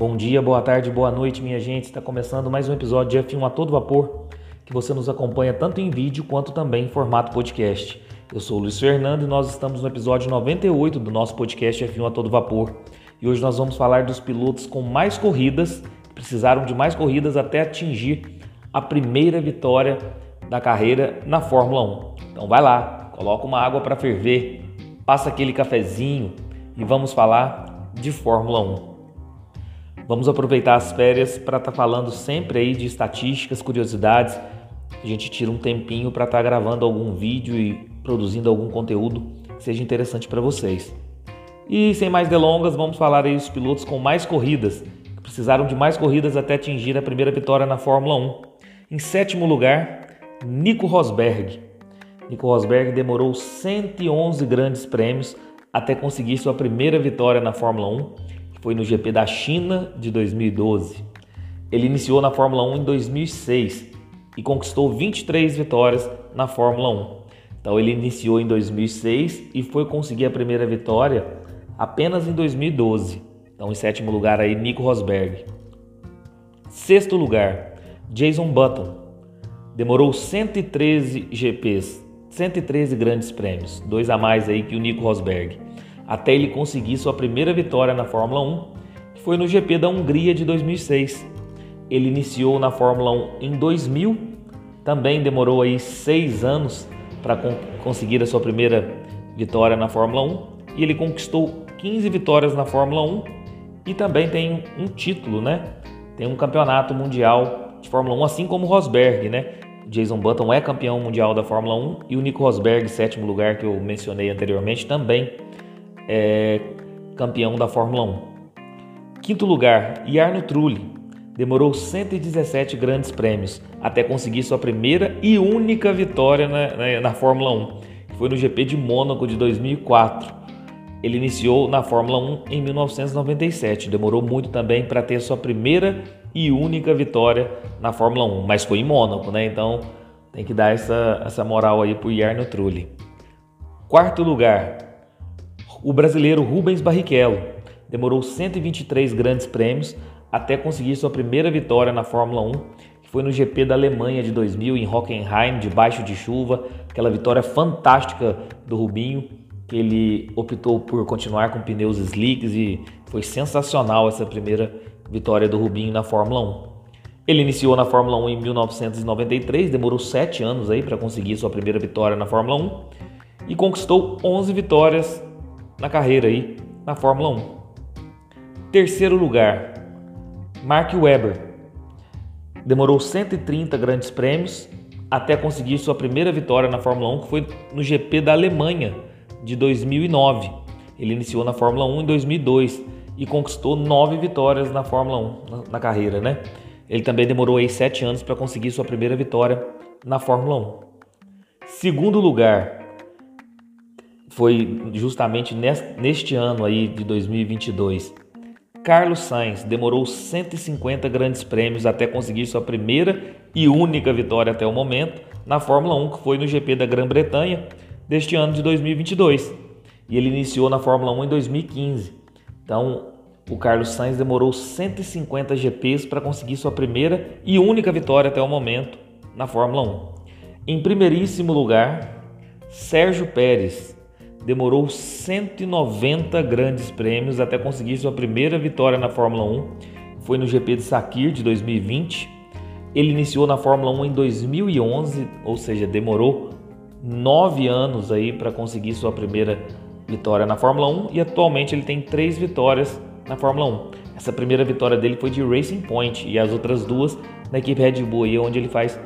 Bom dia, boa tarde, boa noite, minha gente. Está começando mais um episódio de F1 a todo vapor, que você nos acompanha tanto em vídeo quanto também em formato podcast. Eu sou o Luiz Fernando e nós estamos no episódio 98 do nosso podcast F1 a todo vapor. E hoje nós vamos falar dos pilotos com mais corridas, que precisaram de mais corridas até atingir a primeira vitória da carreira na Fórmula 1. Então vai lá, coloca uma água para ferver, passa aquele cafezinho e vamos falar de Fórmula 1. Vamos aproveitar as férias para estar tá falando sempre aí de estatísticas, curiosidades. A gente tira um tempinho para estar tá gravando algum vídeo e produzindo algum conteúdo que seja interessante para vocês. E sem mais delongas, vamos falar aí dos pilotos com mais corridas, que precisaram de mais corridas até atingir a primeira vitória na Fórmula 1. Em sétimo lugar, Nico Rosberg. Nico Rosberg demorou 111 grandes prêmios até conseguir sua primeira vitória na Fórmula 1, que foi no GP da China de 2012. Ele iniciou na Fórmula 1 em 2006 e conquistou 23 vitórias na Fórmula 1. Então ele iniciou em 2006 e foi conseguir a primeira vitória apenas em 2012. Então em sétimo lugar aí Nico Rosberg. Sexto lugar, Jason Button. Demorou 113 GPs, 113 grandes prêmios, dois a mais aí que o Nico Rosberg, até ele conseguir sua primeira vitória na Fórmula 1, que foi no GP da Hungria de 2006. Ele iniciou na Fórmula 1 em 2000, também demorou aí seis anos para conseguir a sua primeira vitória na Fórmula 1 e ele conquistou 15 vitórias na Fórmula 1 e também tem um título, né? Tem um campeonato mundial de Fórmula 1, assim como o Rosberg, né? Jason Button é campeão mundial da Fórmula 1 e o Nico Rosberg, sétimo lugar que eu mencionei anteriormente, também é campeão da Fórmula 1. Quinto lugar, Jarno Trulli. Demorou 117 grandes prêmios até conseguir sua primeira e única vitória na, na, na Fórmula 1, que foi no GP de Mônaco de 2004. Ele iniciou na Fórmula 1 em 1997, demorou muito também para ter sua primeira e única vitória na Fórmula 1, mas foi em Mônaco, né? Então tem que dar essa, essa moral aí pro Jarno Trulli. Quarto lugar, o brasileiro Rubens Barrichello. Demorou 123 grandes prêmios até conseguir sua primeira vitória na Fórmula 1, que foi no GP da Alemanha de 2000 em Hockenheim, debaixo de chuva, aquela vitória fantástica do Rubinho, que ele optou por continuar com pneus slicks e foi sensacional essa primeira vitória do Rubinho na Fórmula 1. Ele iniciou na Fórmula 1 em 1993, demorou 7 anos aí para conseguir sua primeira vitória na Fórmula 1 e conquistou 11 vitórias na carreira aí na Fórmula 1. Terceiro lugar, Mark Webber. Demorou 130 grandes prêmios até conseguir sua primeira vitória na Fórmula 1, que foi no GP da Alemanha de 2009. Ele iniciou na Fórmula 1 em 2002 e conquistou nove vitórias na Fórmula 1 na, na carreira, né? Ele também demorou aí sete anos para conseguir sua primeira vitória na Fórmula 1. Segundo lugar foi justamente neste ano aí de 2022. Carlos Sainz demorou 150 grandes prêmios até conseguir sua primeira e única vitória até o momento na Fórmula 1, que foi no GP da Grã-Bretanha deste ano de 2022. E ele iniciou na Fórmula 1 em 2015. Então, o Carlos Sainz demorou 150 GPs para conseguir sua primeira e única vitória até o momento na Fórmula 1. Em primeiríssimo lugar, Sérgio Pérez demorou 190 grandes prêmios até conseguir sua primeira vitória na Fórmula 1. Foi no GP de Sakir de 2020. Ele iniciou na Fórmula 1 em 2011, ou seja, demorou nove anos aí para conseguir sua primeira vitória na Fórmula 1 e atualmente ele tem três vitórias na Fórmula 1. Essa primeira vitória dele foi de Racing Point e as outras duas na equipe Red Bull, aí, onde ele faz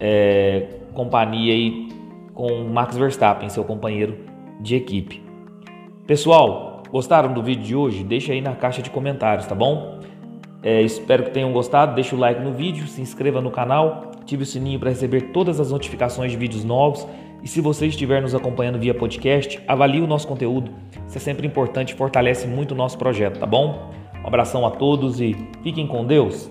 é, companhia aí com Max Verstappen, seu companheiro de equipe. Pessoal, gostaram do vídeo de hoje? Deixa aí na caixa de comentários, tá bom? É, espero que tenham gostado. Deixa o like no vídeo, se inscreva no canal, ative o sininho para receber todas as notificações de vídeos novos. E se você estiver nos acompanhando via podcast, avalie o nosso conteúdo. Isso é sempre importante fortalece muito o nosso projeto, tá bom? Um abração a todos e fiquem com Deus.